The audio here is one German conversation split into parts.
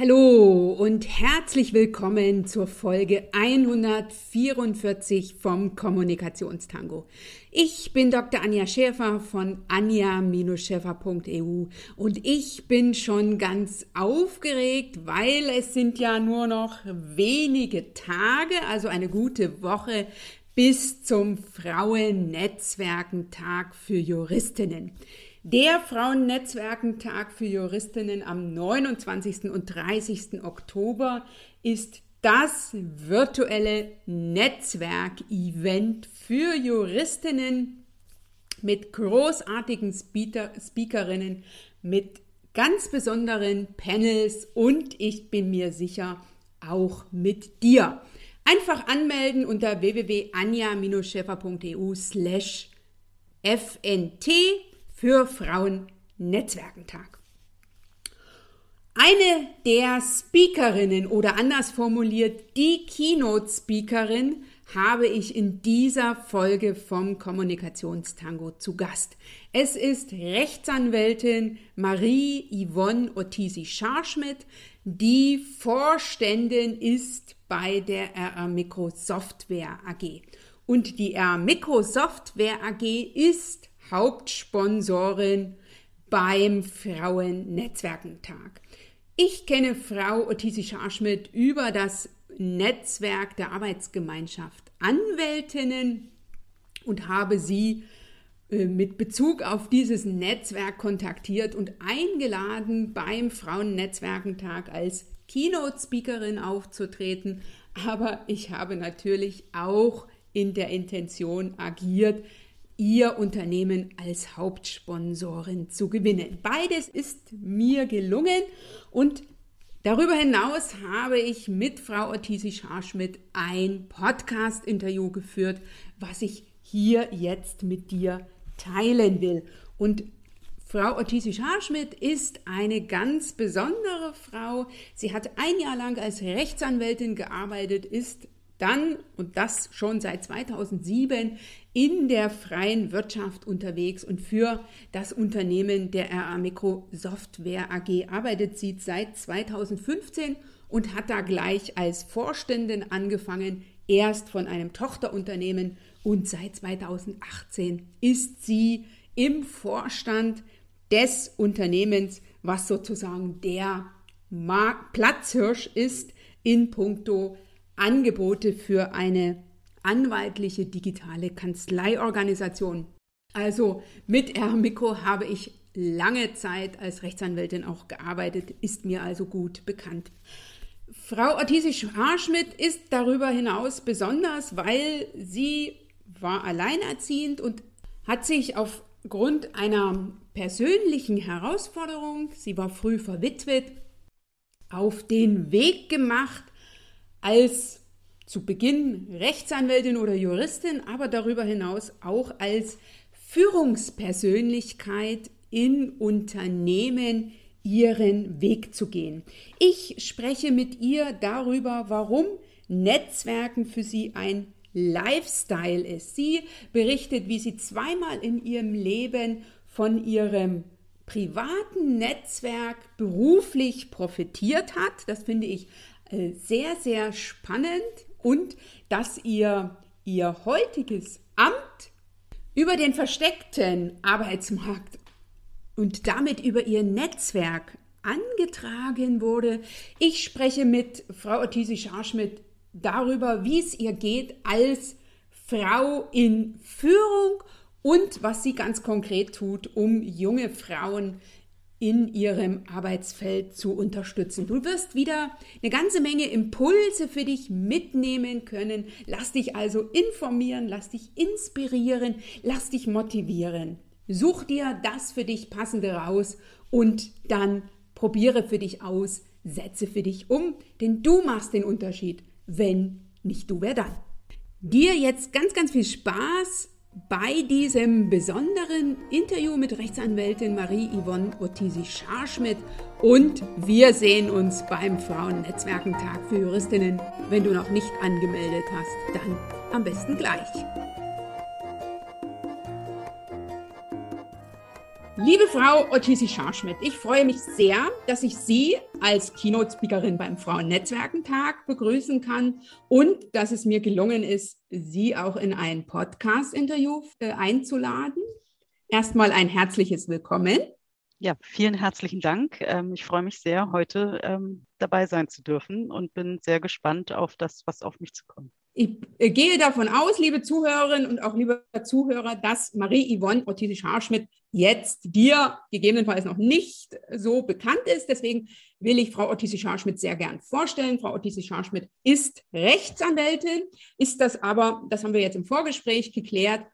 Hallo und herzlich willkommen zur Folge 144 vom Kommunikationstango. Ich bin Dr. Anja Schäfer von anja-schäfer.eu und ich bin schon ganz aufgeregt, weil es sind ja nur noch wenige Tage, also eine gute Woche bis zum Frauennetzwerkentag für Juristinnen. Der Frauennetzwerkentag für Juristinnen am 29. und 30. Oktober ist das virtuelle Netzwerkevent für Juristinnen mit großartigen Speaker, Speakerinnen, mit ganz besonderen Panels und ich bin mir sicher auch mit dir. Einfach anmelden unter www.anja-schäfer.eu slash fnt für Frauen-Netzwerkentag. Eine der Speakerinnen oder anders formuliert die Keynote-Speakerin habe ich in dieser Folge vom Kommunikationstango zu Gast. Es ist Rechtsanwältin Marie-Yvonne Ottisi-Scharschmidt, die Vorständin ist bei der RR Mikro Software AG. Und die RR Mikro Software AG ist Hauptsponsorin beim Frauennetzwerkentag. Ich kenne Frau Otisi Scharschmidt über das Netzwerk der Arbeitsgemeinschaft Anwältinnen und habe sie äh, mit Bezug auf dieses Netzwerk kontaktiert und eingeladen, beim Frauennetzwerkentag als Keynote-Speakerin aufzutreten. Aber ich habe natürlich auch in der Intention agiert, ihr Unternehmen als Hauptsponsorin zu gewinnen. Beides ist mir gelungen und darüber hinaus habe ich mit Frau Ortisi Scharschmidt ein Podcast-Interview geführt, was ich hier jetzt mit dir teilen will. Und Frau Ortisi Scharschmidt ist eine ganz besondere Frau. Sie hat ein Jahr lang als Rechtsanwältin gearbeitet, ist dann, und das schon seit 2007, in der freien Wirtschaft unterwegs und für das Unternehmen der RA Mikro Software AG arbeitet. Sie seit 2015 und hat da gleich als Vorständin angefangen, erst von einem Tochterunternehmen. Und seit 2018 ist sie im Vorstand des Unternehmens, was sozusagen der Platzhirsch ist in puncto Angebote für eine anwaltliche digitale Kanzleiorganisation. Also mit Ermiko habe ich lange Zeit als Rechtsanwältin auch gearbeitet, ist mir also gut bekannt. Frau Ortisi Scharschmidt ist darüber hinaus besonders, weil sie war alleinerziehend und hat sich aufgrund einer persönlichen Herausforderung, sie war früh verwitwet, auf den Weg gemacht, als zu Beginn Rechtsanwältin oder Juristin, aber darüber hinaus auch als Führungspersönlichkeit in Unternehmen ihren Weg zu gehen. Ich spreche mit ihr darüber, warum Netzwerken für sie ein Lifestyle ist. Sie berichtet, wie sie zweimal in ihrem Leben von ihrem privaten Netzwerk beruflich profitiert hat. Das finde ich sehr, sehr spannend und dass ihr ihr heutiges Amt über den versteckten Arbeitsmarkt und damit über ihr Netzwerk angetragen wurde. Ich spreche mit Frau Ottisi Scharschmidt darüber, wie es ihr geht als Frau in Führung und was sie ganz konkret tut, um junge Frauen in ihrem Arbeitsfeld zu unterstützen. Du wirst wieder eine ganze Menge Impulse für dich mitnehmen können. Lass dich also informieren, lass dich inspirieren, lass dich motivieren. Such dir das für dich passende raus und dann probiere für dich aus, setze für dich um, denn du machst den Unterschied. Wenn nicht du, wer dann? Dir jetzt ganz, ganz viel Spaß bei diesem besonderen Interview mit Rechtsanwältin Marie-Yvonne Ottisi-Scharschmidt und wir sehen uns beim Frauennetzwerkentag für Juristinnen. Wenn du noch nicht angemeldet hast, dann am besten gleich. Liebe Frau Ottisi Scharschmidt, ich freue mich sehr, dass ich Sie als Keynote-Speakerin beim Frauennetzwerkentag begrüßen kann und dass es mir gelungen ist, Sie auch in ein Podcast-Interview äh, einzuladen. Erstmal ein herzliches Willkommen. Ja, vielen herzlichen Dank. Ähm, ich freue mich sehr, heute ähm, dabei sein zu dürfen und bin sehr gespannt auf das, was auf mich zukommt. Ich äh, gehe davon aus, liebe Zuhörerinnen und auch liebe Zuhörer, dass Marie-Yvonne Ortiz-Scharschmidt jetzt dir gegebenenfalls noch nicht so bekannt ist. Deswegen will ich Frau Ortiz-Scharschmidt sehr gern vorstellen. Frau Ortiz-Scharschmidt ist Rechtsanwältin, ist das aber, das haben wir jetzt im Vorgespräch geklärt,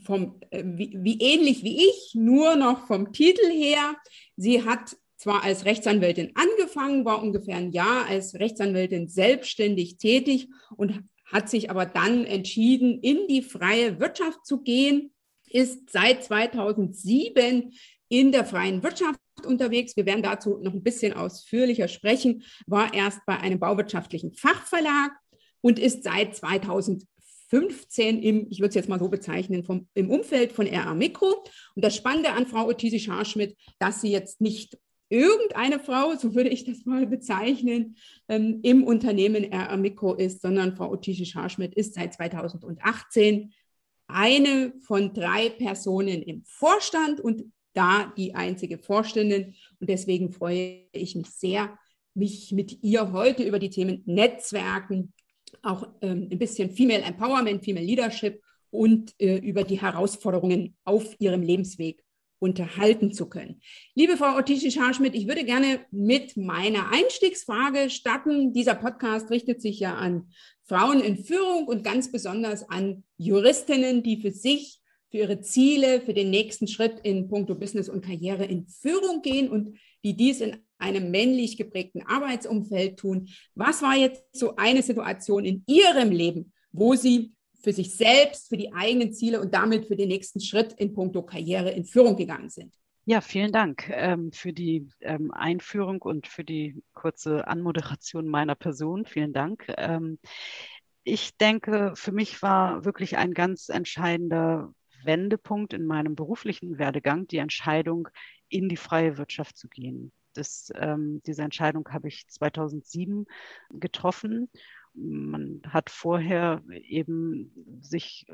vom, äh, wie, wie ähnlich wie ich, nur noch vom Titel her. Sie hat zwar als Rechtsanwältin angefangen, war ungefähr ein Jahr als Rechtsanwältin selbstständig tätig und hat sich aber dann entschieden, in die freie Wirtschaft zu gehen, ist seit 2007 in der freien Wirtschaft unterwegs. Wir werden dazu noch ein bisschen ausführlicher sprechen, war erst bei einem bauwirtschaftlichen Fachverlag und ist seit 2015 im, ich würde es jetzt mal so bezeichnen, vom, im Umfeld von RA Mikro. Und das Spannende an Frau Ottisi Scharschmidt, dass sie jetzt nicht irgendeine Frau, so würde ich das mal bezeichnen, ähm, im Unternehmen RR Mikro ist, sondern Frau Otische Scharschmidt ist seit 2018 eine von drei Personen im Vorstand und da die einzige Vorständin. Und deswegen freue ich mich sehr, mich mit ihr heute über die Themen Netzwerken, auch ähm, ein bisschen Female Empowerment, Female Leadership und äh, über die Herausforderungen auf ihrem Lebensweg unterhalten zu können. Liebe Frau Otishi-Scharschmidt, ich würde gerne mit meiner Einstiegsfrage starten. Dieser Podcast richtet sich ja an Frauen in Führung und ganz besonders an Juristinnen, die für sich, für ihre Ziele, für den nächsten Schritt in puncto Business und Karriere in Führung gehen und die dies in einem männlich geprägten Arbeitsumfeld tun. Was war jetzt so eine Situation in Ihrem Leben, wo Sie für sich selbst, für die eigenen Ziele und damit für den nächsten Schritt in puncto Karriere in Führung gegangen sind. Ja, vielen Dank ähm, für die ähm, Einführung und für die kurze Anmoderation meiner Person. Vielen Dank. Ähm, ich denke, für mich war wirklich ein ganz entscheidender Wendepunkt in meinem beruflichen Werdegang die Entscheidung, in die freie Wirtschaft zu gehen. Das, ähm, diese Entscheidung habe ich 2007 getroffen man hat vorher eben sich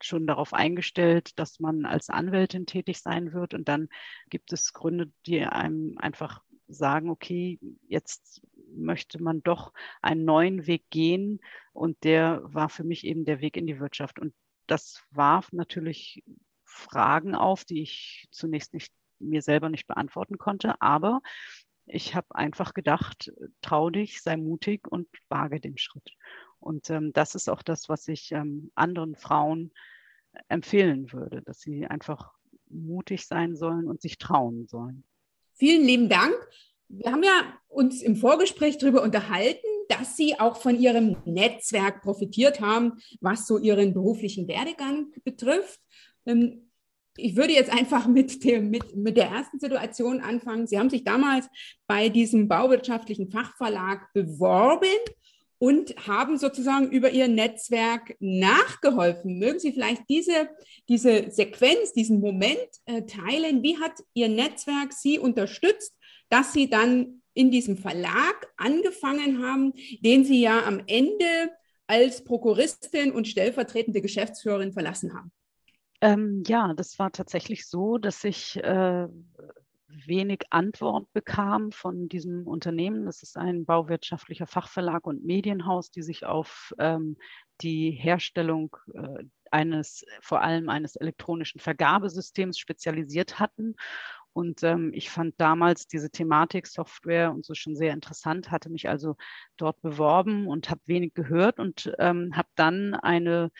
schon darauf eingestellt, dass man als Anwältin tätig sein wird. Und dann gibt es Gründe, die einem einfach sagen, okay, jetzt möchte man doch einen neuen Weg gehen. Und der war für mich eben der Weg in die Wirtschaft. Und das warf natürlich Fragen auf, die ich zunächst nicht mir selber nicht beantworten konnte. Aber ich habe einfach gedacht, trau dich, sei mutig und wage den Schritt. Und ähm, das ist auch das, was ich ähm, anderen Frauen empfehlen würde, dass sie einfach mutig sein sollen und sich trauen sollen. Vielen lieben Dank. Wir haben ja uns im Vorgespräch darüber unterhalten, dass Sie auch von Ihrem Netzwerk profitiert haben, was so Ihren beruflichen Werdegang betrifft. Ähm, ich würde jetzt einfach mit, dem, mit, mit der ersten Situation anfangen. Sie haben sich damals bei diesem bauwirtschaftlichen Fachverlag beworben und haben sozusagen über Ihr Netzwerk nachgeholfen. Mögen Sie vielleicht diese, diese Sequenz, diesen Moment äh, teilen? Wie hat Ihr Netzwerk Sie unterstützt, dass Sie dann in diesem Verlag angefangen haben, den Sie ja am Ende als Prokuristin und stellvertretende Geschäftsführerin verlassen haben? Ähm, ja, das war tatsächlich so, dass ich äh, wenig Antwort bekam von diesem Unternehmen. Das ist ein bauwirtschaftlicher Fachverlag und Medienhaus, die sich auf ähm, die Herstellung äh, eines, vor allem eines elektronischen Vergabesystems spezialisiert hatten. Und ähm, ich fand damals diese Thematik Software und so schon sehr interessant, hatte mich also dort beworben und habe wenig gehört und ähm, habe dann eine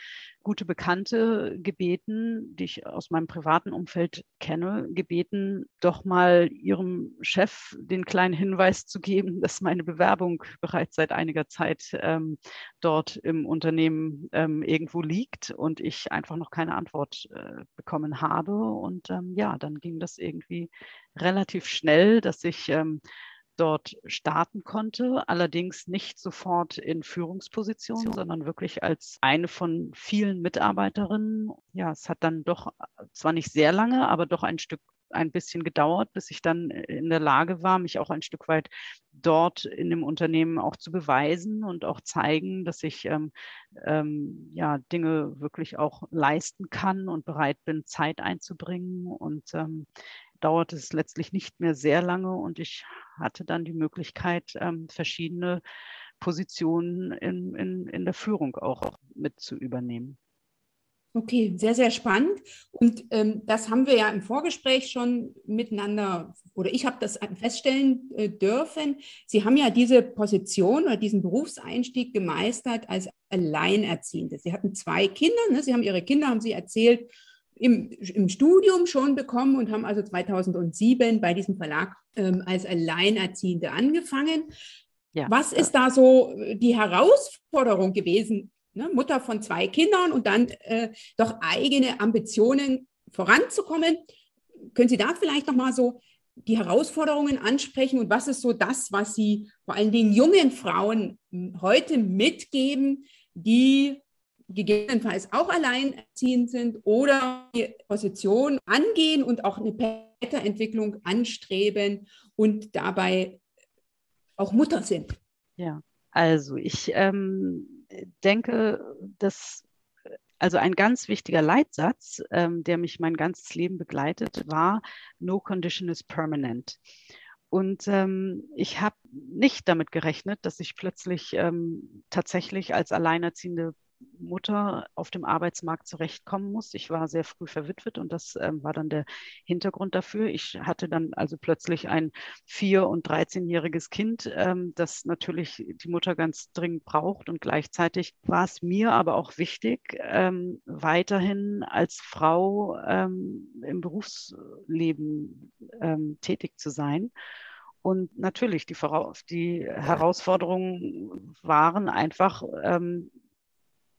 gute Bekannte gebeten, die ich aus meinem privaten Umfeld kenne, gebeten, doch mal ihrem Chef den kleinen Hinweis zu geben, dass meine Bewerbung bereits seit einiger Zeit ähm, dort im Unternehmen ähm, irgendwo liegt und ich einfach noch keine Antwort äh, bekommen habe. Und ähm, ja, dann ging das irgendwie relativ schnell, dass ich ähm, dort starten konnte, allerdings nicht sofort in Führungsposition, sondern wirklich als eine von vielen Mitarbeiterinnen. Ja, es hat dann doch zwar nicht sehr lange, aber doch ein Stück ein bisschen gedauert, bis ich dann in der Lage war, mich auch ein Stück weit dort in dem Unternehmen auch zu beweisen und auch zeigen, dass ich ähm, ähm, ja Dinge wirklich auch leisten kann und bereit bin, Zeit einzubringen. Und ähm, dauerte es letztlich nicht mehr sehr lange und ich hatte dann die Möglichkeit, ähm, verschiedene Positionen in, in, in der Führung auch mit zu übernehmen. Okay, sehr, sehr spannend. Und ähm, das haben wir ja im Vorgespräch schon miteinander, oder ich habe das feststellen äh, dürfen. Sie haben ja diese Position oder diesen Berufseinstieg gemeistert als Alleinerziehende. Sie hatten zwei Kinder, ne? Sie haben Ihre Kinder, haben Sie erzählt, im, im Studium schon bekommen und haben also 2007 bei diesem Verlag ähm, als Alleinerziehende angefangen. Ja. Was ist da so die Herausforderung gewesen, ne? Mutter von zwei Kindern und dann äh, doch eigene Ambitionen voranzukommen? Können Sie da vielleicht noch mal so die Herausforderungen ansprechen und was ist so das, was Sie vor allen Dingen jungen Frauen heute mitgeben, die gegebenenfalls auch alleinerziehend sind oder die Position angehen und auch eine Weiterentwicklung anstreben und dabei auch Mutter sind. Ja, also ich ähm, denke, dass also ein ganz wichtiger Leitsatz, ähm, der mich mein ganzes Leben begleitet, war No condition is permanent. Und ähm, ich habe nicht damit gerechnet, dass ich plötzlich ähm, tatsächlich als alleinerziehende Mutter auf dem Arbeitsmarkt zurechtkommen muss. Ich war sehr früh verwitwet und das ähm, war dann der Hintergrund dafür. Ich hatte dann also plötzlich ein vier- und 13-jähriges Kind, ähm, das natürlich die Mutter ganz dringend braucht. Und gleichzeitig war es mir aber auch wichtig, ähm, weiterhin als Frau ähm, im Berufsleben ähm, tätig zu sein. Und natürlich, die, die Herausforderungen waren einfach, ähm,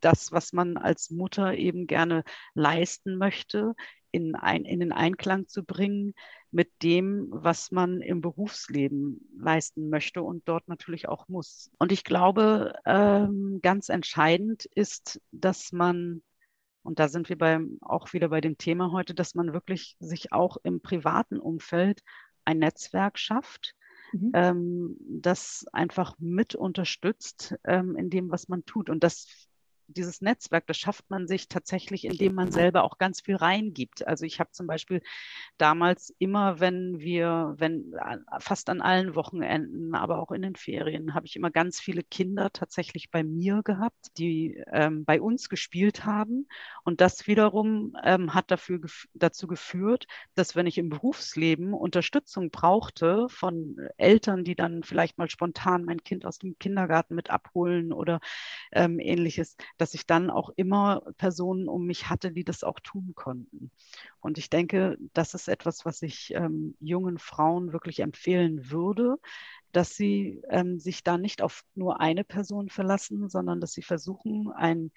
das, was man als Mutter eben gerne leisten möchte, in, ein, in den Einklang zu bringen mit dem, was man im Berufsleben leisten möchte und dort natürlich auch muss. Und ich glaube, ähm, ganz entscheidend ist, dass man, und da sind wir beim, auch wieder bei dem Thema heute, dass man wirklich sich auch im privaten Umfeld ein Netzwerk schafft, mhm. ähm, das einfach mit unterstützt ähm, in dem, was man tut. Und das dieses Netzwerk, das schafft man sich tatsächlich, indem man selber auch ganz viel reingibt. Also ich habe zum Beispiel damals immer, wenn wir, wenn fast an allen Wochenenden, aber auch in den Ferien, habe ich immer ganz viele Kinder tatsächlich bei mir gehabt, die ähm, bei uns gespielt haben. Und das wiederum ähm, hat dafür, dazu geführt, dass wenn ich im Berufsleben Unterstützung brauchte von Eltern, die dann vielleicht mal spontan mein Kind aus dem Kindergarten mit abholen oder ähm, ähnliches, dass ich dann auch immer Personen um mich hatte, die das auch tun konnten. Und ich denke, das ist etwas, was ich ähm, jungen Frauen wirklich empfehlen würde, dass sie ähm, sich da nicht auf nur eine Person verlassen, sondern dass sie versuchen, ein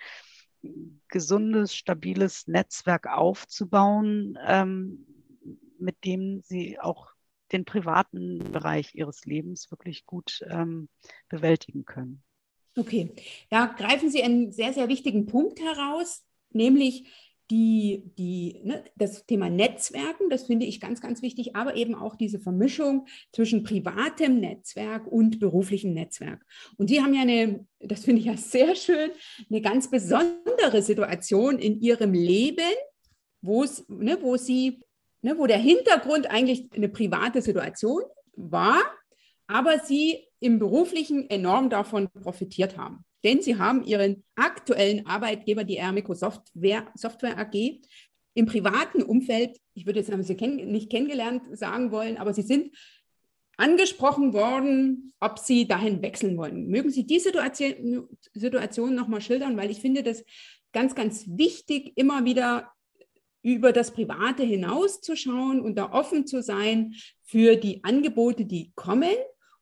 gesundes, stabiles Netzwerk aufzubauen, ähm, mit dem sie auch den privaten Bereich ihres Lebens wirklich gut ähm, bewältigen können. Okay, da greifen Sie einen sehr, sehr wichtigen Punkt heraus, nämlich die, die, ne, das Thema Netzwerken, das finde ich ganz, ganz wichtig, aber eben auch diese Vermischung zwischen privatem Netzwerk und beruflichem Netzwerk. Und Sie haben ja eine, das finde ich ja sehr schön, eine ganz besondere Situation in Ihrem Leben, ne, wo Sie, ne, wo der Hintergrund eigentlich eine private Situation war, aber Sie im beruflichen enorm davon profitiert haben. Denn sie haben ihren aktuellen Arbeitgeber, die Ermico Software, Software AG, im privaten Umfeld, ich würde jetzt sie kenn nicht kennengelernt sagen wollen, aber sie sind angesprochen worden, ob sie dahin wechseln wollen. Mögen Sie die Situation, Situation nochmal schildern, weil ich finde das ganz, ganz wichtig, immer wieder über das Private hinauszuschauen und da offen zu sein für die Angebote, die kommen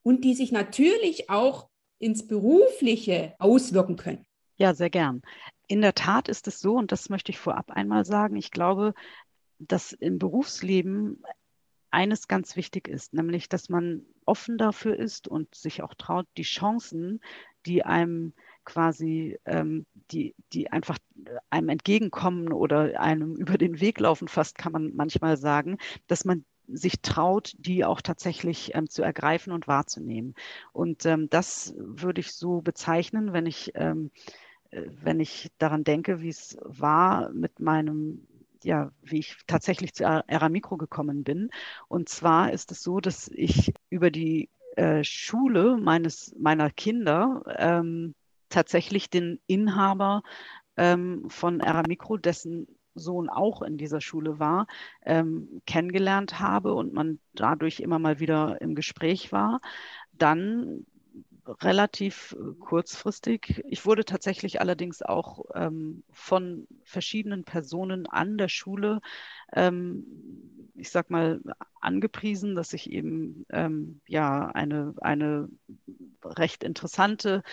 und die sich natürlich auch ins Berufliche auswirken können. Ja, sehr gern. In der Tat ist es so, und das möchte ich vorab einmal sagen, ich glaube, dass im Berufsleben eines ganz wichtig ist, nämlich dass man offen dafür ist und sich auch traut, die Chancen, die einem quasi, ähm, die, die einfach einem entgegenkommen oder einem über den Weg laufen, fast kann man manchmal sagen, dass man sich traut, die auch tatsächlich ähm, zu ergreifen und wahrzunehmen. Und ähm, das würde ich so bezeichnen, wenn ich, ähm, äh, wenn ich daran denke, wie es war mit meinem ja, wie ich tatsächlich zu Aramikro gekommen bin. Und zwar ist es so, dass ich über die äh, Schule meines, meiner Kinder ähm, tatsächlich den Inhaber ähm, von Aramikro, dessen Sohn auch in dieser Schule war, ähm, kennengelernt habe und man dadurch immer mal wieder im Gespräch war. Dann relativ äh, kurzfristig. Ich wurde tatsächlich allerdings auch ähm, von verschiedenen Personen an der Schule, ähm, ich sag mal, angepriesen, dass ich eben ähm, ja eine, eine recht interessante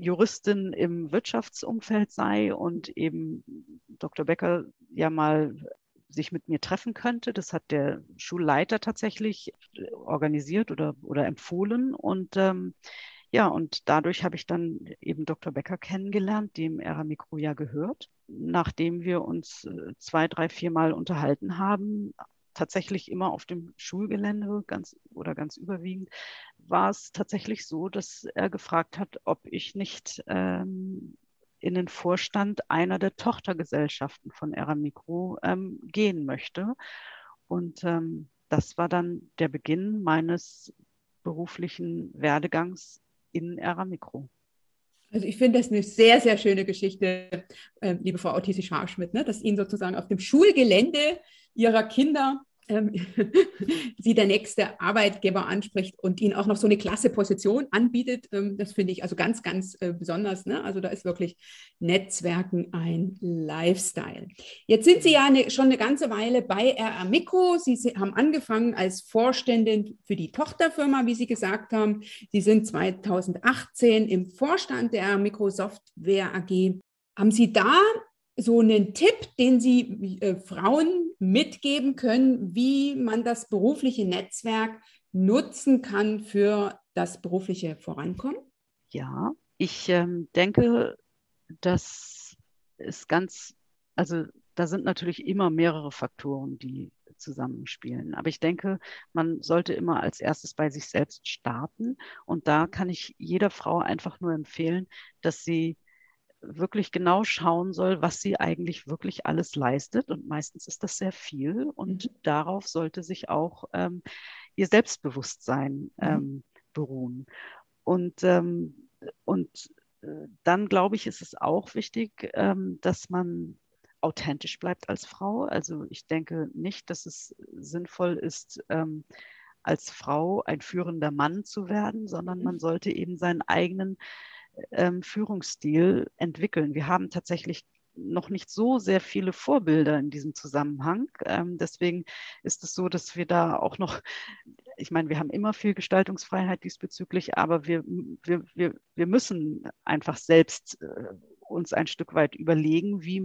Juristin im Wirtschaftsumfeld sei und eben Dr. Becker ja mal sich mit mir treffen könnte. Das hat der Schulleiter tatsächlich äh, organisiert oder, oder empfohlen. Und ähm, ja, und dadurch habe ich dann eben Dr. Becker kennengelernt, dem Era Mikro ja gehört. Nachdem wir uns äh, zwei, drei, vier Mal unterhalten haben, tatsächlich immer auf dem Schulgelände ganz oder ganz überwiegend, war es tatsächlich so, dass er gefragt hat, ob ich nicht ähm, in den Vorstand einer der Tochtergesellschaften von Eramikro ähm, gehen möchte. Und ähm, das war dann der Beginn meines beruflichen Werdegangs in Eramikro. Also ich finde das eine sehr, sehr schöne Geschichte, äh, liebe Frau Autisi-Scharschmidt, ne, dass Ihnen sozusagen auf dem Schulgelände Ihrer Kinder ähm, sie der nächste Arbeitgeber anspricht und ihnen auch noch so eine klasse Position anbietet. Ähm, das finde ich also ganz, ganz äh, besonders. Ne? Also da ist wirklich Netzwerken ein Lifestyle. Jetzt sind Sie ja eine, schon eine ganze Weile bei RR Mikro. Sie haben angefangen als Vorständin für die Tochterfirma, wie Sie gesagt haben. Sie sind 2018 im Vorstand der RR Mikro Software AG. Haben Sie da so einen Tipp, den Sie äh, Frauen mitgeben können, wie man das berufliche Netzwerk nutzen kann für das berufliche Vorankommen? Ja, ich ähm, denke, das ist ganz, also da sind natürlich immer mehrere Faktoren, die zusammenspielen. Aber ich denke, man sollte immer als erstes bei sich selbst starten. Und da kann ich jeder Frau einfach nur empfehlen, dass sie wirklich genau schauen soll, was sie eigentlich wirklich alles leistet. Und meistens ist das sehr viel. Und mhm. darauf sollte sich auch ähm, ihr Selbstbewusstsein mhm. ähm, beruhen. Und, ähm, und äh, dann glaube ich, ist es auch wichtig, ähm, dass man authentisch bleibt als Frau. Also ich denke nicht, dass es sinnvoll ist, ähm, als Frau ein führender Mann zu werden, sondern mhm. man sollte eben seinen eigenen ähm, Führungsstil entwickeln. Wir haben tatsächlich noch nicht so sehr viele Vorbilder in diesem Zusammenhang. Ähm, deswegen ist es so, dass wir da auch noch, ich meine, wir haben immer viel Gestaltungsfreiheit diesbezüglich, aber wir, wir, wir, wir müssen einfach selbst äh, uns ein Stück weit überlegen, wie,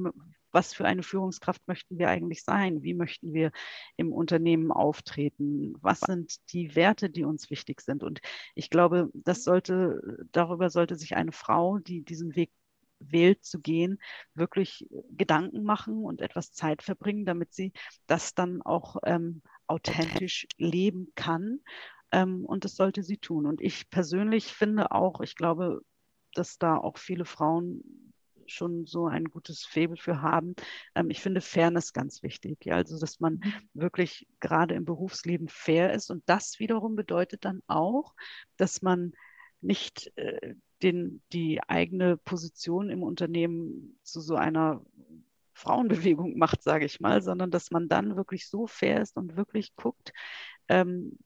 was für eine Führungskraft möchten wir eigentlich sein? Wie möchten wir im Unternehmen auftreten? Was sind die Werte, die uns wichtig sind? Und ich glaube, das sollte, darüber sollte sich eine Frau, die diesen Weg wählt zu gehen, wirklich Gedanken machen und etwas Zeit verbringen, damit sie das dann auch ähm, authentisch leben kann. Ähm, und das sollte sie tun. Und ich persönlich finde auch, ich glaube, dass da auch viele Frauen schon so ein gutes Faible für haben. Ähm, ich finde Fairness ganz wichtig. Ja? Also, dass man mhm. wirklich gerade im Berufsleben fair ist. Und das wiederum bedeutet dann auch, dass man nicht äh, den, die eigene Position im Unternehmen zu so einer Frauenbewegung macht, sage ich mal, sondern dass man dann wirklich so fair ist und wirklich guckt, ähm,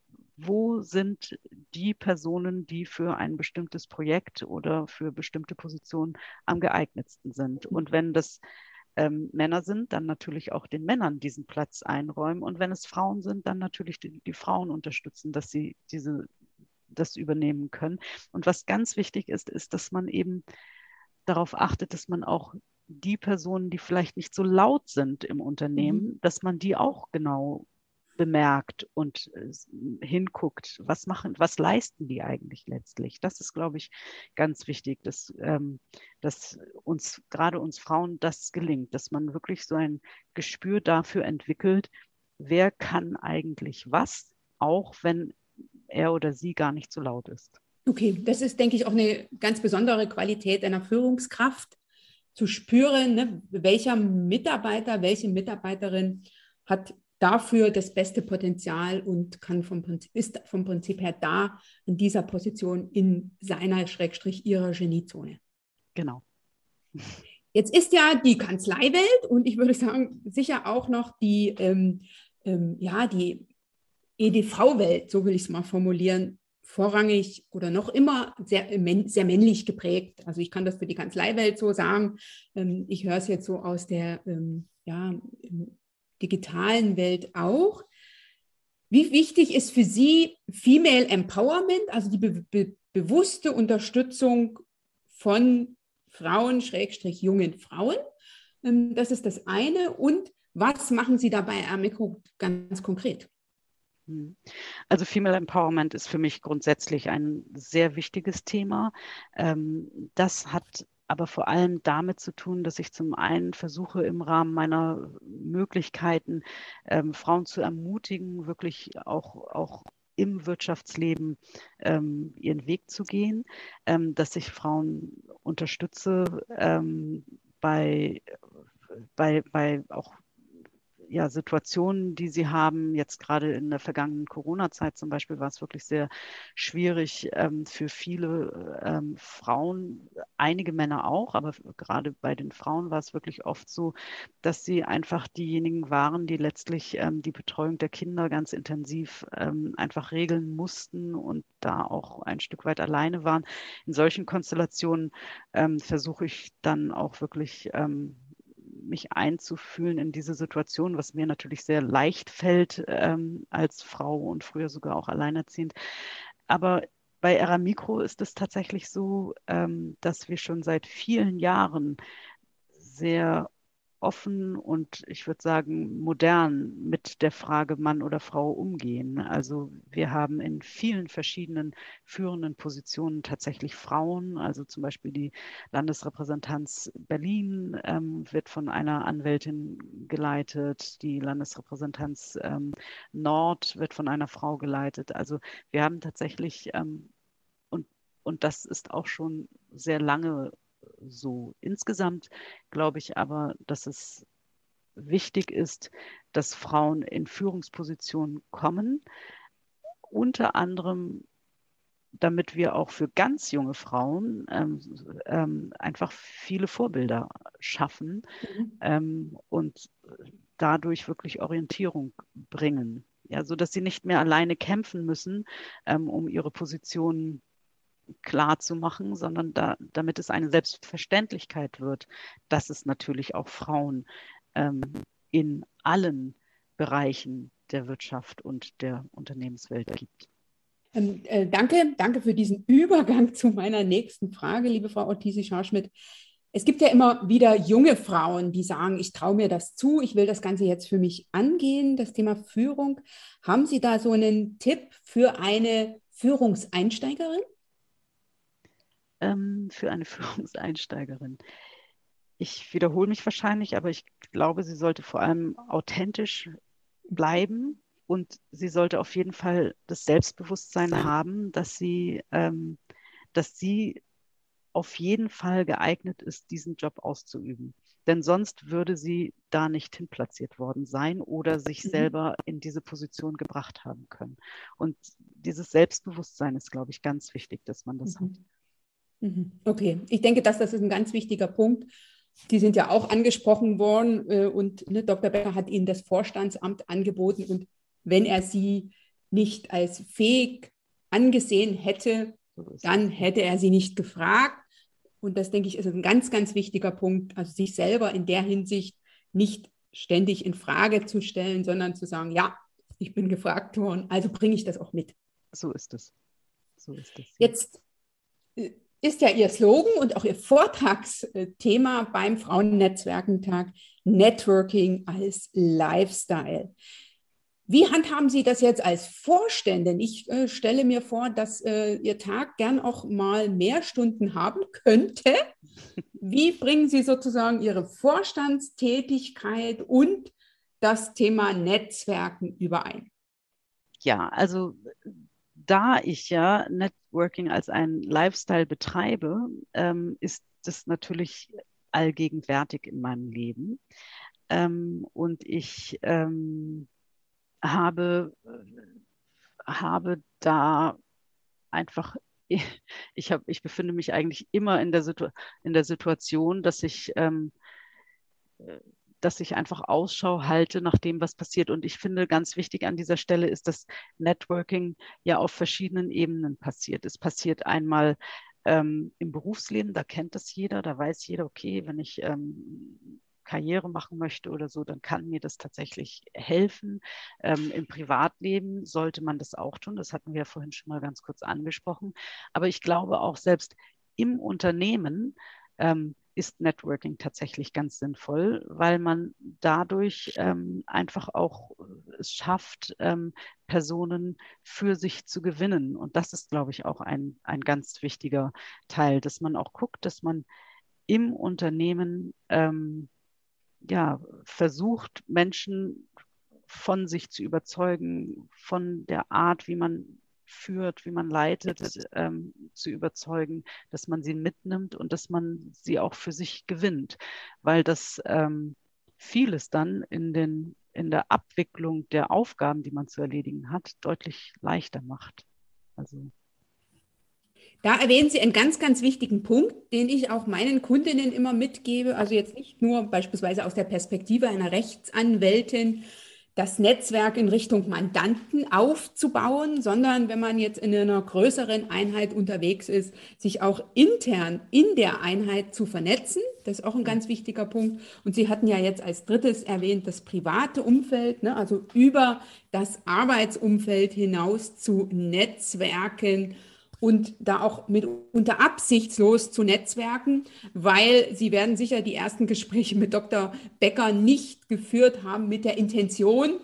wo sind die Personen, die für ein bestimmtes Projekt oder für bestimmte Positionen am geeignetsten sind. Und wenn das ähm, Männer sind, dann natürlich auch den Männern diesen Platz einräumen. Und wenn es Frauen sind, dann natürlich die, die Frauen unterstützen, dass sie diese, das übernehmen können. Und was ganz wichtig ist, ist, dass man eben darauf achtet, dass man auch die Personen, die vielleicht nicht so laut sind im Unternehmen, mhm. dass man die auch genau bemerkt und äh, hinguckt, was machen, was leisten die eigentlich letztlich? Das ist, glaube ich, ganz wichtig, dass, ähm, dass uns, gerade uns Frauen, das gelingt, dass man wirklich so ein Gespür dafür entwickelt, wer kann eigentlich was, auch wenn er oder sie gar nicht so laut ist. Okay, das ist, denke ich, auch eine ganz besondere Qualität einer Führungskraft, zu spüren, ne, welcher Mitarbeiter, welche Mitarbeiterin hat dafür das beste Potenzial und kann vom Prinzip, ist vom Prinzip her da in dieser Position in seiner Schrägstrich ihrer Geniezone. Genau. Jetzt ist ja die Kanzleiwelt und ich würde sagen, sicher auch noch die, ähm, ähm, ja, die EDV-Welt, so will ich es mal formulieren, vorrangig oder noch immer sehr, sehr männlich geprägt. Also ich kann das für die Kanzleiwelt so sagen. Ähm, ich höre es jetzt so aus der ähm, ja, digitalen Welt auch. Wie wichtig ist für Sie Female Empowerment, also die be be bewusste Unterstützung von Frauen, Schrägstrich jungen Frauen? Ähm, das ist das eine. Und was machen Sie dabei, Amico, ganz konkret? Hm. Also Female Empowerment ist für mich grundsätzlich ein sehr wichtiges Thema. Ähm, das hat aber vor allem damit zu tun, dass ich zum einen versuche, im Rahmen meiner Möglichkeiten ähm, Frauen zu ermutigen, wirklich auch, auch im Wirtschaftsleben ähm, ihren Weg zu gehen, ähm, dass ich Frauen unterstütze ähm, bei, bei, bei auch ja, Situationen, die sie haben. Jetzt gerade in der vergangenen Corona-Zeit zum Beispiel war es wirklich sehr schwierig ähm, für viele ähm, Frauen, einige Männer auch, aber gerade bei den Frauen war es wirklich oft so, dass sie einfach diejenigen waren, die letztlich ähm, die Betreuung der Kinder ganz intensiv ähm, einfach regeln mussten und da auch ein Stück weit alleine waren. In solchen Konstellationen ähm, versuche ich dann auch wirklich ähm, mich einzufühlen in diese Situation, was mir natürlich sehr leicht fällt ähm, als Frau und früher sogar auch alleinerziehend. Aber bei Aramikro ist es tatsächlich so, ähm, dass wir schon seit vielen Jahren sehr offen und ich würde sagen modern mit der Frage Mann oder Frau umgehen. Also wir haben in vielen verschiedenen führenden Positionen tatsächlich Frauen. Also zum Beispiel die Landesrepräsentanz Berlin ähm, wird von einer Anwältin geleitet. Die Landesrepräsentanz ähm, Nord wird von einer Frau geleitet. Also wir haben tatsächlich ähm, und und das ist auch schon sehr lange so. Insgesamt glaube ich aber, dass es wichtig ist, dass Frauen in Führungspositionen kommen, unter anderem damit wir auch für ganz junge Frauen ähm, ähm, einfach viele Vorbilder schaffen mhm. ähm, und dadurch wirklich Orientierung bringen. Ja, so dass sie nicht mehr alleine kämpfen müssen, ähm, um ihre Positionen klar zu machen, sondern da, damit es eine Selbstverständlichkeit wird, dass es natürlich auch Frauen ähm, in allen Bereichen der Wirtschaft und der Unternehmenswelt gibt. Ähm, äh, danke, danke für diesen Übergang zu meiner nächsten Frage, liebe Frau Ortisi-Scharschmidt. Es gibt ja immer wieder junge Frauen, die sagen, ich traue mir das zu, ich will das Ganze jetzt für mich angehen, das Thema Führung. Haben Sie da so einen Tipp für eine Führungseinsteigerin? Ähm, für eine Führungseinsteigerin? Ich wiederhole mich wahrscheinlich, aber ich glaube, sie sollte vor allem authentisch bleiben und sie sollte auf jeden Fall das Selbstbewusstsein haben, dass sie, ähm, dass sie auf jeden Fall geeignet ist, diesen Job auszuüben. Denn sonst würde sie da nicht hinplatziert worden sein oder sich mhm. selber in diese Position gebracht haben können. Und dieses Selbstbewusstsein ist, glaube ich, ganz wichtig, dass man das mhm. hat. Mhm. Okay, ich denke, dass das ist ein ganz wichtiger Punkt. Die sind ja auch angesprochen worden äh, und ne, Dr. Becker hat Ihnen das Vorstandsamt angeboten und wenn er Sie nicht als fähig angesehen hätte, dann hätte er Sie nicht gefragt. Und das, denke ich, ist ein ganz, ganz wichtiger Punkt, also sich selber in der Hinsicht nicht ständig in Frage zu stellen, sondern zu sagen, ja, ich bin gefragt worden, also bringe ich das auch mit. So ist es. So ist es. Jetzt äh, ist ja Ihr Slogan und auch Ihr Vortragsthema beim Frauennetzwerkentag Networking als Lifestyle. Wie handhaben Sie das jetzt als Vorständin? Ich äh, stelle mir vor, dass äh, Ihr Tag gern auch mal mehr Stunden haben könnte. Wie bringen Sie sozusagen Ihre Vorstandstätigkeit und das Thema Netzwerken überein? Ja, also da ich ja Networking als ein Lifestyle betreibe, ähm, ist das natürlich allgegenwärtig in meinem Leben. Ähm, und ich ähm, habe, habe da einfach, ich, hab, ich befinde mich eigentlich immer in der, Situ in der Situation, dass ich, ähm, dass ich einfach Ausschau halte nach dem, was passiert. Und ich finde, ganz wichtig an dieser Stelle ist, dass Networking ja auf verschiedenen Ebenen passiert. Es passiert einmal ähm, im Berufsleben, da kennt das jeder, da weiß jeder, okay, wenn ich ähm, Karriere machen möchte oder so, dann kann mir das tatsächlich helfen. Ähm, Im Privatleben sollte man das auch tun. Das hatten wir ja vorhin schon mal ganz kurz angesprochen. Aber ich glaube auch selbst im Unternehmen ähm, ist Networking tatsächlich ganz sinnvoll, weil man dadurch ähm, einfach auch es schafft, ähm, Personen für sich zu gewinnen. Und das ist, glaube ich, auch ein, ein ganz wichtiger Teil, dass man auch guckt, dass man im Unternehmen ähm, ja, versucht, Menschen von sich zu überzeugen, von der Art, wie man führt, wie man leitet, ähm, zu überzeugen, dass man sie mitnimmt und dass man sie auch für sich gewinnt, weil das ähm, vieles dann in, den, in der Abwicklung der Aufgaben, die man zu erledigen hat, deutlich leichter macht. Also da erwähnen Sie einen ganz, ganz wichtigen Punkt, den ich auch meinen Kundinnen immer mitgebe. Also jetzt nicht nur beispielsweise aus der Perspektive einer Rechtsanwältin, das Netzwerk in Richtung Mandanten aufzubauen, sondern wenn man jetzt in einer größeren Einheit unterwegs ist, sich auch intern in der Einheit zu vernetzen. Das ist auch ein ganz wichtiger Punkt. Und Sie hatten ja jetzt als drittes erwähnt, das private Umfeld, ne? also über das Arbeitsumfeld hinaus zu Netzwerken und da auch mitunter absichtslos zu netzwerken, weil Sie werden sicher die ersten Gespräche mit Dr. Becker nicht geführt haben mit der Intention,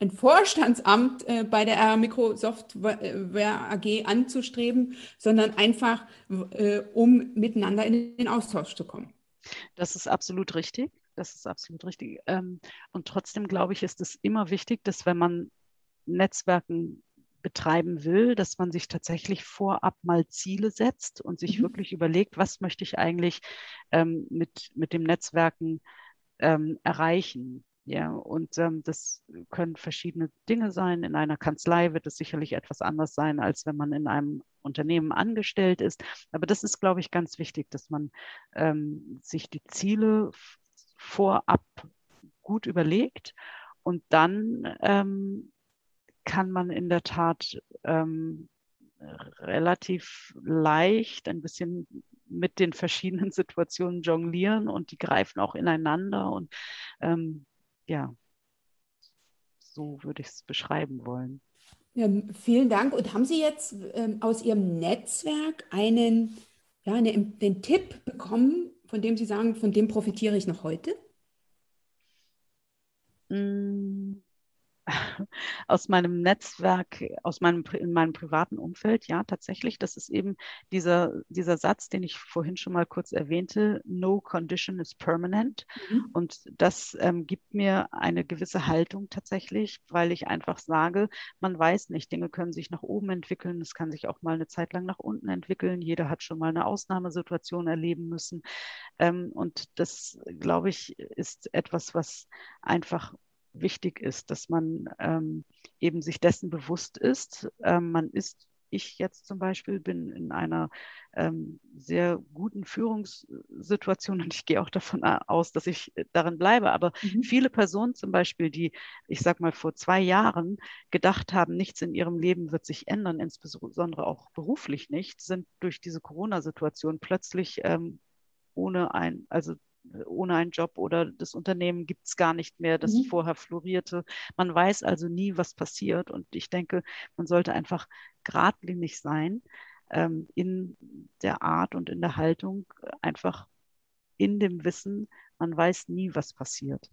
ein Vorstandsamt äh, bei der Microsoft AG anzustreben, sondern einfach, äh, um miteinander in den Austausch zu kommen. Das ist absolut richtig. Das ist absolut richtig. Ähm, und trotzdem glaube ich, ist es immer wichtig, dass wenn man Netzwerken betreiben will, dass man sich tatsächlich vorab mal Ziele setzt und sich mhm. wirklich überlegt, was möchte ich eigentlich ähm, mit, mit dem Netzwerken ähm, erreichen. Ja, und ähm, das können verschiedene Dinge sein. In einer Kanzlei wird es sicherlich etwas anders sein, als wenn man in einem Unternehmen angestellt ist. Aber das ist, glaube ich, ganz wichtig, dass man ähm, sich die Ziele vorab gut überlegt und dann ähm, kann man in der Tat ähm, relativ leicht ein bisschen mit den verschiedenen Situationen jonglieren und die greifen auch ineinander und ähm, ja, so würde ich es beschreiben wollen. Ja, vielen Dank. Und haben Sie jetzt ähm, aus Ihrem Netzwerk einen, ja, eine, den Tipp bekommen, von dem Sie sagen, von dem profitiere ich noch heute? Mm aus meinem Netzwerk, aus meinem, in meinem privaten Umfeld, ja, tatsächlich. Das ist eben dieser, dieser Satz, den ich vorhin schon mal kurz erwähnte, no condition is permanent. Mhm. Und das ähm, gibt mir eine gewisse Haltung tatsächlich, weil ich einfach sage, man weiß nicht, Dinge können sich nach oben entwickeln, es kann sich auch mal eine Zeit lang nach unten entwickeln. Jeder hat schon mal eine Ausnahmesituation erleben müssen. Ähm, und das, glaube ich, ist etwas, was einfach wichtig ist, dass man ähm, eben sich dessen bewusst ist. Ähm, man ist, ich jetzt zum Beispiel bin in einer ähm, sehr guten Führungssituation und ich gehe auch davon aus, dass ich darin bleibe. Aber mhm. viele Personen zum Beispiel, die, ich sag mal, vor zwei Jahren gedacht haben, nichts in ihrem Leben wird sich ändern, insbesondere auch beruflich nicht, sind durch diese Corona-Situation plötzlich ähm, ohne ein, also ohne einen Job oder das Unternehmen gibt es gar nicht mehr, das mhm. vorher florierte. Man weiß also nie, was passiert. Und ich denke, man sollte einfach geradlinig sein ähm, in der Art und in der Haltung, einfach in dem Wissen, man weiß nie, was passiert.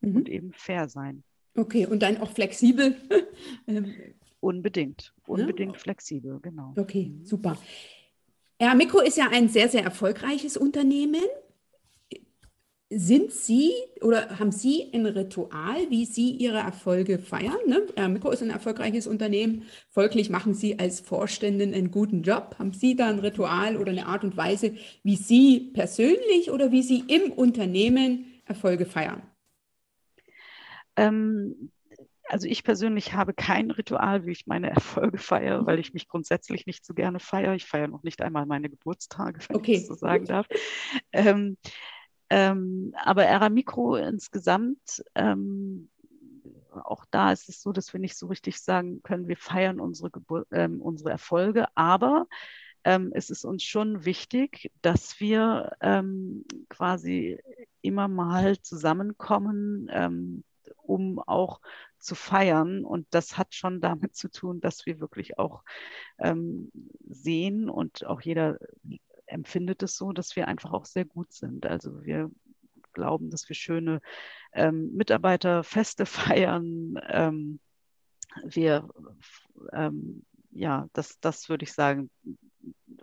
Mhm. Und eben fair sein. Okay, und dann auch flexibel. Ähm, unbedingt, unbedingt ja? flexibel, genau. Okay, super. Ja, Mikro ist ja ein sehr, sehr erfolgreiches Unternehmen. Sind Sie oder haben Sie ein Ritual, wie Sie Ihre Erfolge feiern? Ne? Mikro ist ein erfolgreiches Unternehmen. Folglich machen Sie als Vorständin einen guten Job. Haben Sie da ein Ritual oder eine Art und Weise, wie Sie persönlich oder wie Sie im Unternehmen Erfolge feiern? Ähm, also ich persönlich habe kein Ritual, wie ich meine Erfolge feiere, weil ich mich grundsätzlich nicht so gerne feiere. Ich feiere noch nicht einmal meine Geburtstage, wenn okay. ich das so sagen darf. Ähm, ähm, aber Aramikro insgesamt, ähm, auch da ist es so, dass wir nicht so richtig sagen können, wir feiern unsere, Gebur ähm, unsere Erfolge, aber ähm, es ist uns schon wichtig, dass wir ähm, quasi immer mal zusammenkommen, ähm, um auch zu feiern. Und das hat schon damit zu tun, dass wir wirklich auch ähm, sehen und auch jeder empfindet es so, dass wir einfach auch sehr gut sind. Also wir glauben, dass wir schöne ähm, Mitarbeiterfeste feiern. Ähm, wir, ähm, ja, das, das würde ich sagen,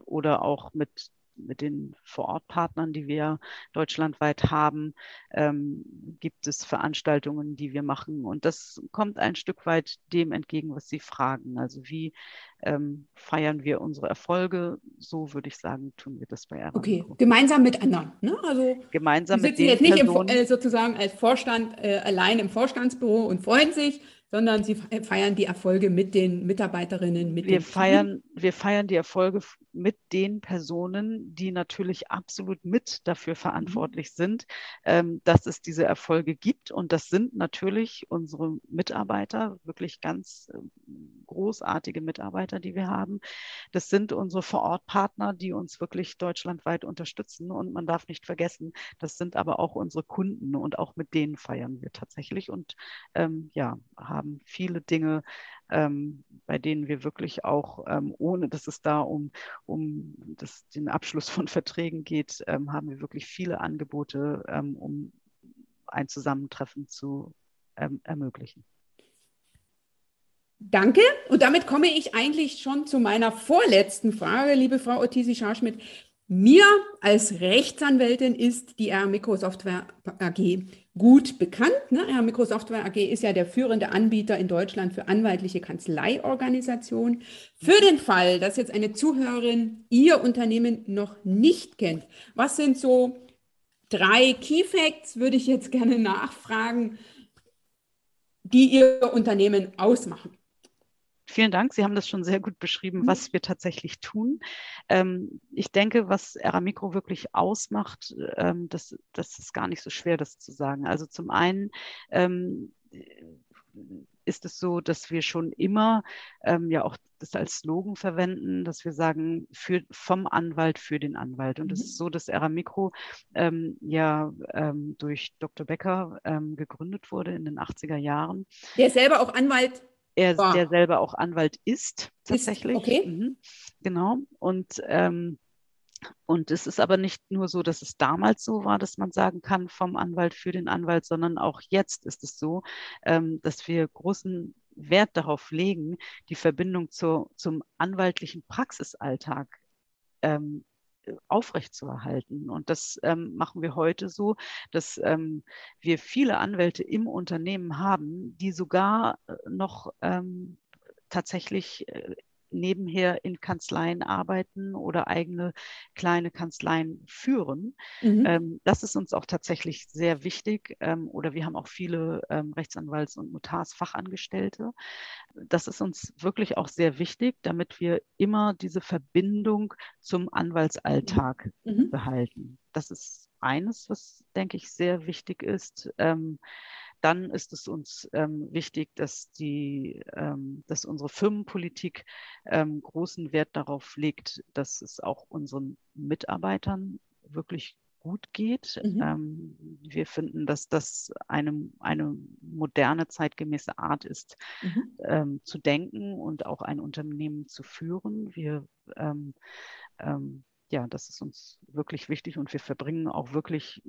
oder auch mit mit den Vorortpartnern, die wir deutschlandweit haben, ähm, gibt es Veranstaltungen, die wir machen. Und das kommt ein Stück weit dem entgegen, was Sie fragen. Also wie ähm, feiern wir unsere Erfolge? So würde ich sagen, tun wir das bei Aramco. Okay, gemeinsam mit anderen. Ne? Also gemeinsam Sie sitzen mit den jetzt nicht im, äh, sozusagen als Vorstand äh, allein im Vorstandsbüro und freuen sich, sondern sie feiern die Erfolge mit den Mitarbeiterinnen, mit wir feiern, Wir feiern die Erfolge mit den Personen, die natürlich absolut mit dafür verantwortlich mhm. sind, ähm, dass es diese Erfolge gibt. Und das sind natürlich unsere Mitarbeiter, wirklich ganz äh, großartige Mitarbeiter, die wir haben. Das sind unsere Vorortpartner, die uns wirklich deutschlandweit unterstützen. Und man darf nicht vergessen, das sind aber auch unsere Kunden und auch mit denen feiern wir tatsächlich. Und ähm, ja, haben viele Dinge, ähm, bei denen wir wirklich auch, ähm, ohne dass es da um, um das, den Abschluss von Verträgen geht, ähm, haben wir wirklich viele Angebote, ähm, um ein Zusammentreffen zu ähm, ermöglichen. Danke. Und damit komme ich eigentlich schon zu meiner vorletzten Frage, liebe Frau Otisi Scharschmidt. Mir als Rechtsanwältin ist die R Microsoftware AG gut bekannt. Ne? R Microsoftware AG ist ja der führende Anbieter in Deutschland für anwaltliche Kanzleiorganisationen. Für den Fall, dass jetzt eine Zuhörerin Ihr Unternehmen noch nicht kennt, was sind so drei Key Facts, würde ich jetzt gerne nachfragen, die Ihr Unternehmen ausmachen? Vielen Dank. Sie haben das schon sehr gut beschrieben, mhm. was wir tatsächlich tun. Ähm, ich denke, was Aramikro wirklich ausmacht, ähm, das, das ist gar nicht so schwer, das zu sagen. Also zum einen ähm, ist es so, dass wir schon immer ähm, ja auch das als Slogan verwenden, dass wir sagen, für, vom Anwalt für den Anwalt. Und es mhm. ist so, dass Aramikro ähm, ja ähm, durch Dr. Becker gegründet wurde in den 80er Jahren. Der ist selber auch Anwalt er, wow. der selber auch Anwalt ist, tatsächlich. Ist, okay. Mhm, genau. Und, ähm, und es ist aber nicht nur so, dass es damals so war, dass man sagen kann, vom Anwalt für den Anwalt, sondern auch jetzt ist es so, ähm, dass wir großen Wert darauf legen, die Verbindung zu, zum anwaltlichen Praxisalltag ähm, aufrechtzuerhalten. Und das ähm, machen wir heute so, dass ähm, wir viele Anwälte im Unternehmen haben, die sogar äh, noch ähm, tatsächlich äh, nebenher in Kanzleien arbeiten oder eigene kleine Kanzleien führen. Mhm. Ähm, das ist uns auch tatsächlich sehr wichtig. Ähm, oder wir haben auch viele ähm, Rechtsanwalts- und Notarsfachangestellte. Das ist uns wirklich auch sehr wichtig, damit wir immer diese Verbindung zum Anwaltsalltag mhm. behalten. Das ist eines, was, denke ich, sehr wichtig ist. Ähm, dann ist es uns ähm, wichtig, dass, die, ähm, dass unsere Firmenpolitik ähm, großen Wert darauf legt, dass es auch unseren Mitarbeitern wirklich gut geht. Mhm. Ähm, wir finden, dass das eine, eine moderne, zeitgemäße Art ist, mhm. ähm, zu denken und auch ein Unternehmen zu führen. Wir ähm, ja, das ist uns wirklich wichtig und wir verbringen auch wirklich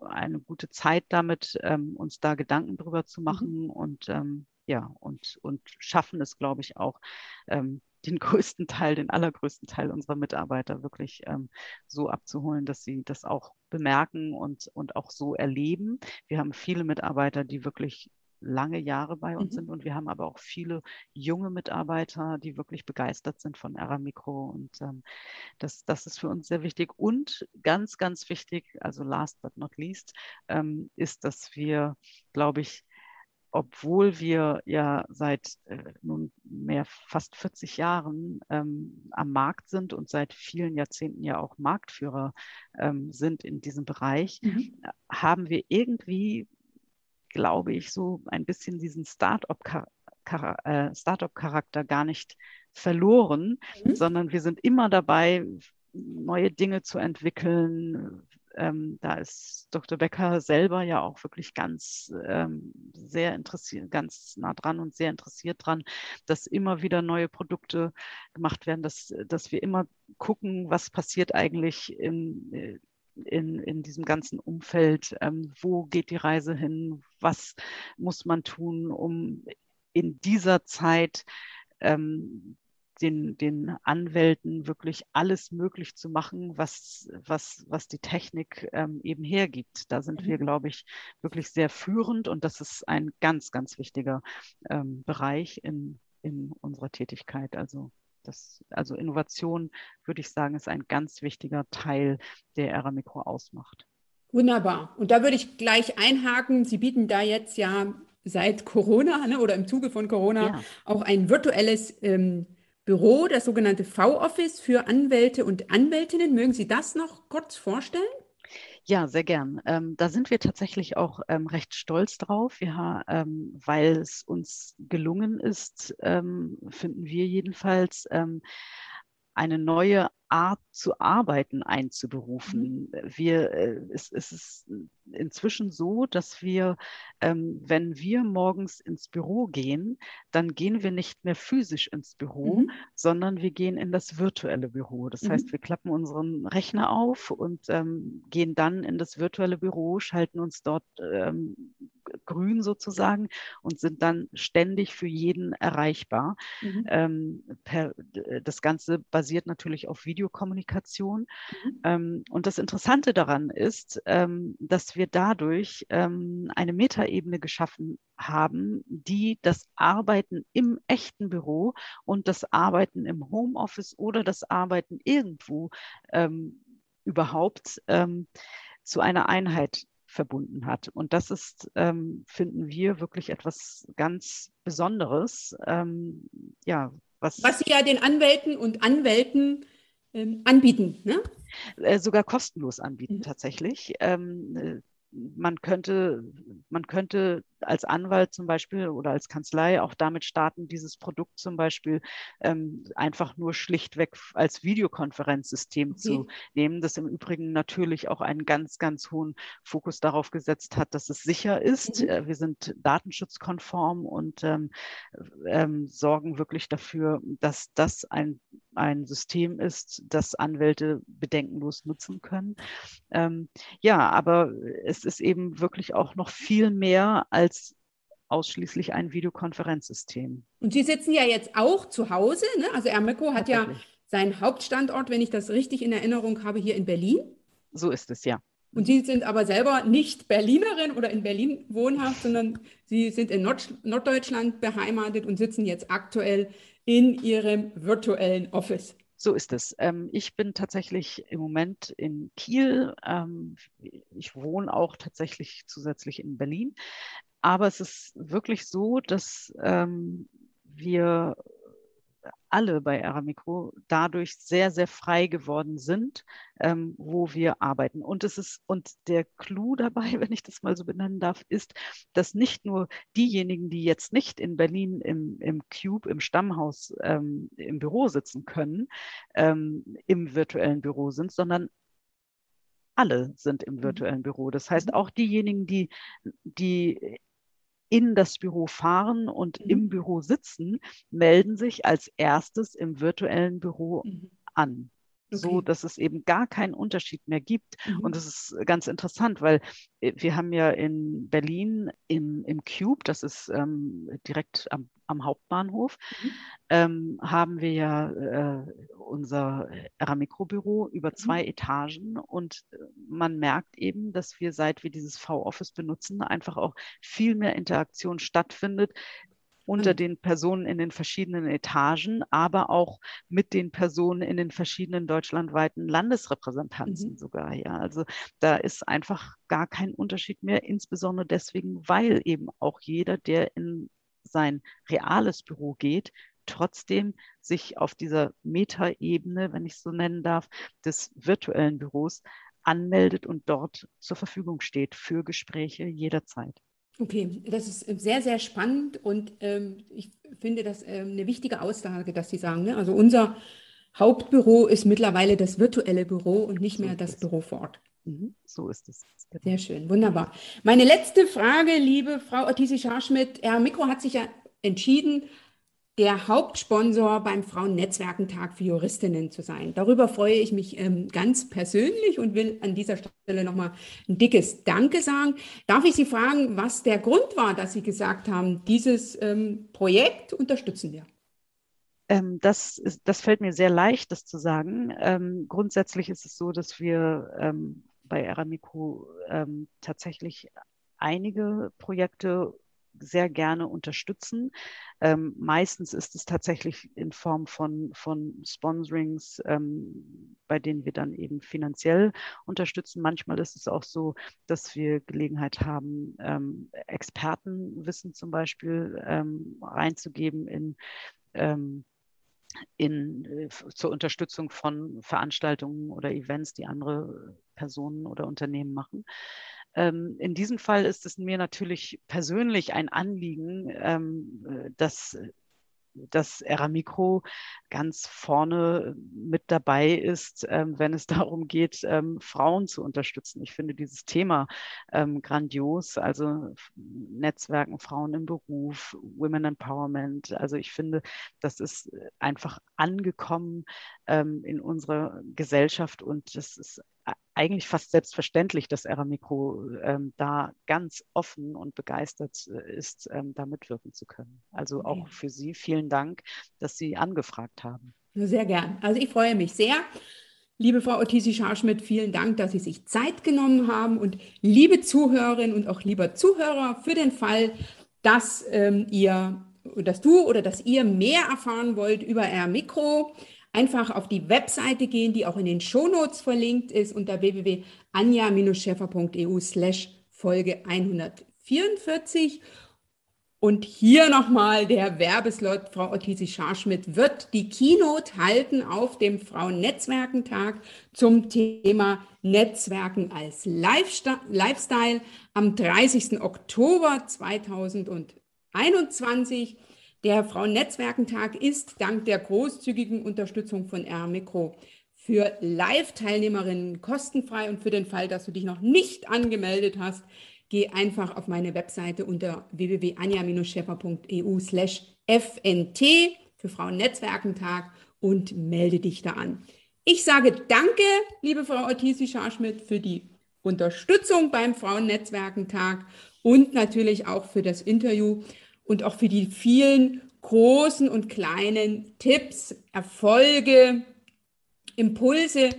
eine gute Zeit damit, ähm, uns da Gedanken drüber zu mhm. machen mhm. und ähm, ja, und, und schaffen es, glaube ich, auch, ähm, den größten Teil, den allergrößten Teil unserer Mitarbeiter wirklich ähm, so abzuholen, dass sie das auch bemerken und, und auch so erleben. Wir haben viele Mitarbeiter, die wirklich lange Jahre bei uns mhm. sind und wir haben aber auch viele junge Mitarbeiter, die wirklich begeistert sind von Aramikro und ähm, das, das ist für uns sehr wichtig und ganz, ganz wichtig, also last but not least, ähm, ist, dass wir, glaube ich, obwohl wir ja seit äh, nun mehr fast 40 Jahren ähm, am Markt sind und seit vielen Jahrzehnten ja auch Marktführer ähm, sind in diesem Bereich, mhm. haben wir irgendwie, glaube ich, so ein bisschen diesen Start-up-Charakter äh, Start gar nicht verloren, mhm. sondern wir sind immer dabei, neue Dinge zu entwickeln, ähm, da ist Dr. Becker selber ja auch wirklich ganz ähm, sehr interessiert, ganz nah dran und sehr interessiert dran, dass immer wieder neue Produkte gemacht werden, dass, dass wir immer gucken, was passiert eigentlich in, in, in diesem ganzen Umfeld, ähm, wo geht die Reise hin, was muss man tun, um in dieser Zeit ähm, den, den Anwälten wirklich alles möglich zu machen, was, was, was die Technik ähm, eben hergibt. Da sind mhm. wir, glaube ich, wirklich sehr führend und das ist ein ganz, ganz wichtiger ähm, Bereich in, in unserer Tätigkeit. Also das, also Innovation, würde ich sagen, ist ein ganz wichtiger Teil, der Aramikro ausmacht. Wunderbar. Und da würde ich gleich einhaken. Sie bieten da jetzt ja seit Corona ne, oder im Zuge von Corona ja. auch ein virtuelles ähm, Büro, das sogenannte V-Office für Anwälte und Anwältinnen. Mögen Sie das noch kurz vorstellen? Ja, sehr gern. Ähm, da sind wir tatsächlich auch ähm, recht stolz drauf, ja, ähm, weil es uns gelungen ist, ähm, finden wir jedenfalls, ähm, eine neue Art zu arbeiten einzuberufen. Mhm. Wir, äh, es, es ist inzwischen so, dass wir, ähm, wenn wir morgens ins Büro gehen, dann gehen wir nicht mehr physisch ins Büro, mhm. sondern wir gehen in das virtuelle Büro. Das mhm. heißt, wir klappen unseren Rechner auf und ähm, gehen dann in das virtuelle Büro, schalten uns dort ähm, grün sozusagen und sind dann ständig für jeden erreichbar. Mhm. Ähm, per, das Ganze basiert natürlich auf Video Videokommunikation. Mhm. Ähm, und das Interessante daran ist, ähm, dass wir dadurch ähm, eine Metaebene geschaffen haben, die das Arbeiten im echten Büro und das Arbeiten im Homeoffice oder das Arbeiten irgendwo ähm, überhaupt ähm, zu einer Einheit verbunden hat. Und das ist, ähm, finden wir, wirklich etwas ganz Besonderes. Ähm, ja, was, was Sie ja den Anwälten und Anwälten anbieten. Ne? Äh, sogar kostenlos anbieten mhm. tatsächlich. Ähm, äh, man könnte, man könnte als Anwalt zum Beispiel oder als Kanzlei auch damit starten, dieses Produkt zum Beispiel ähm, einfach nur schlichtweg als Videokonferenzsystem okay. zu nehmen, das im Übrigen natürlich auch einen ganz, ganz hohen Fokus darauf gesetzt hat, dass es sicher ist. Mhm. Äh, wir sind datenschutzkonform und ähm, ähm, sorgen wirklich dafür, dass das ein, ein System ist, das Anwälte bedenkenlos nutzen können. Ähm, ja, aber es ist eben wirklich auch noch viel mehr als als ausschließlich ein Videokonferenzsystem. Und Sie sitzen ja jetzt auch zu Hause. Ne? Also Ermeco hat ja seinen Hauptstandort, wenn ich das richtig in Erinnerung habe, hier in Berlin. So ist es, ja. Und Sie sind aber selber nicht Berlinerin oder in Berlin wohnhaft, sondern Sie sind in Nord Norddeutschland beheimatet und sitzen jetzt aktuell in Ihrem virtuellen Office. So ist es. Ähm, ich bin tatsächlich im Moment in Kiel. Ähm, ich wohne auch tatsächlich zusätzlich in Berlin. Aber es ist wirklich so, dass ähm, wir alle bei Aramikro dadurch sehr, sehr frei geworden sind, ähm, wo wir arbeiten. Und es ist, und der Clou dabei, wenn ich das mal so benennen darf, ist, dass nicht nur diejenigen, die jetzt nicht in Berlin im, im Cube, im Stammhaus, ähm, im Büro sitzen können, ähm, im virtuellen Büro sind, sondern alle sind im mhm. virtuellen Büro. Das heißt, mhm. auch diejenigen, die, die in das Büro fahren und mhm. im Büro sitzen, melden sich als erstes im virtuellen Büro mhm. an. Okay. so dass es eben gar keinen Unterschied mehr gibt. Mhm. Und das ist ganz interessant, weil äh, wir haben ja in Berlin im, im Cube, das ist ähm, direkt am, am Hauptbahnhof, mhm. ähm, haben wir ja äh, unser Aramicro-Büro über mhm. zwei. Etagen und äh, man merkt eben, dass wir, seit wir dieses V-Office benutzen, einfach auch viel mehr Interaktion stattfindet unter den Personen in den verschiedenen Etagen, aber auch mit den Personen in den verschiedenen deutschlandweiten Landesrepräsentanzen mhm. sogar. Ja, also da ist einfach gar kein Unterschied mehr, insbesondere deswegen, weil eben auch jeder, der in sein reales Büro geht, trotzdem sich auf dieser Metaebene, wenn ich es so nennen darf, des virtuellen Büros anmeldet und dort zur Verfügung steht für Gespräche jederzeit. Okay, das ist sehr, sehr spannend und ähm, ich finde das ähm, eine wichtige Aussage, dass Sie sagen. Ne? Also unser Hauptbüro ist mittlerweile das virtuelle Büro und nicht so mehr das Büro vor Ort. Mhm, so ist es. Sehr schön, wunderbar. Meine letzte Frage, liebe Frau Ortisi Scharschmidt. Herr Mikro hat sich ja entschieden, der Hauptsponsor beim Frauennetzwerkentag für Juristinnen zu sein. Darüber freue ich mich ähm, ganz persönlich und will an dieser Stelle nochmal ein dickes Danke sagen. Darf ich Sie fragen, was der Grund war, dass Sie gesagt haben, dieses ähm, Projekt unterstützen wir? Ähm, das, ist, das fällt mir sehr leicht, das zu sagen. Ähm, grundsätzlich ist es so, dass wir ähm, bei Aramico ähm, tatsächlich einige Projekte sehr gerne unterstützen. Ähm, meistens ist es tatsächlich in Form von, von Sponsorings, ähm, bei denen wir dann eben finanziell unterstützen. Manchmal ist es auch so, dass wir Gelegenheit haben, ähm, Expertenwissen zum Beispiel ähm, reinzugeben in ähm, in, äh, zur Unterstützung von Veranstaltungen oder Events, die andere Personen oder Unternehmen machen. Ähm, in diesem Fall ist es mir natürlich persönlich ein Anliegen, ähm, äh, dass dass Eramikro ganz vorne mit dabei ist, ähm, wenn es darum geht, ähm, Frauen zu unterstützen. Ich finde dieses Thema ähm, grandios, also Netzwerken Frauen im Beruf, Women Empowerment. Also ich finde, das ist einfach angekommen ähm, in unserer Gesellschaft und das ist eigentlich fast selbstverständlich, dass Aramikro ähm, da ganz offen und begeistert äh, ist, ähm, da mitwirken zu können. Also okay. auch für Sie vielen Dank, dass Sie angefragt haben. Sehr gern. Also ich freue mich sehr. Liebe Frau Otisi Scharschmidt, vielen Dank, dass Sie sich Zeit genommen haben. Und liebe Zuhörerinnen und auch lieber Zuhörer, für den Fall, dass ähm, ihr, dass du oder dass ihr mehr erfahren wollt über R Mikro, einfach auf die Webseite gehen, die auch in den Shownotes verlinkt ist unter www.anja-scheffer.eu slash Folge 144. Und hier nochmal der Werbeslot. Frau Ottisi Scharschmidt wird die Keynote halten auf dem Frauennetzwerkentag zum Thema Netzwerken als Lifestyle am 30. Oktober 2021. Der Frauennetzwerkentag ist dank der großzügigen Unterstützung von R-Mikro für Live-Teilnehmerinnen kostenfrei und für den Fall, dass du dich noch nicht angemeldet hast, geh einfach auf meine Webseite unter www.anja-scheffer.eu slash fnt für Frauennetzwerkentag und melde dich da an. Ich sage danke, liebe Frau Ortisi Scharschmidt, für die Unterstützung beim Frauennetzwerkentag und natürlich auch für das Interview und auch für die vielen großen und kleinen Tipps, Erfolge, Impulse,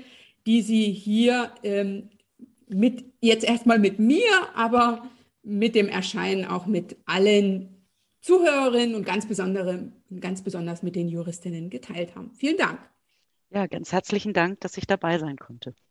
die Sie hier ähm, mit jetzt erstmal mit mir, aber mit dem Erscheinen auch mit allen Zuhörerinnen und ganz, besondere, ganz besonders mit den Juristinnen geteilt haben. Vielen Dank. Ja, ganz herzlichen Dank, dass ich dabei sein konnte.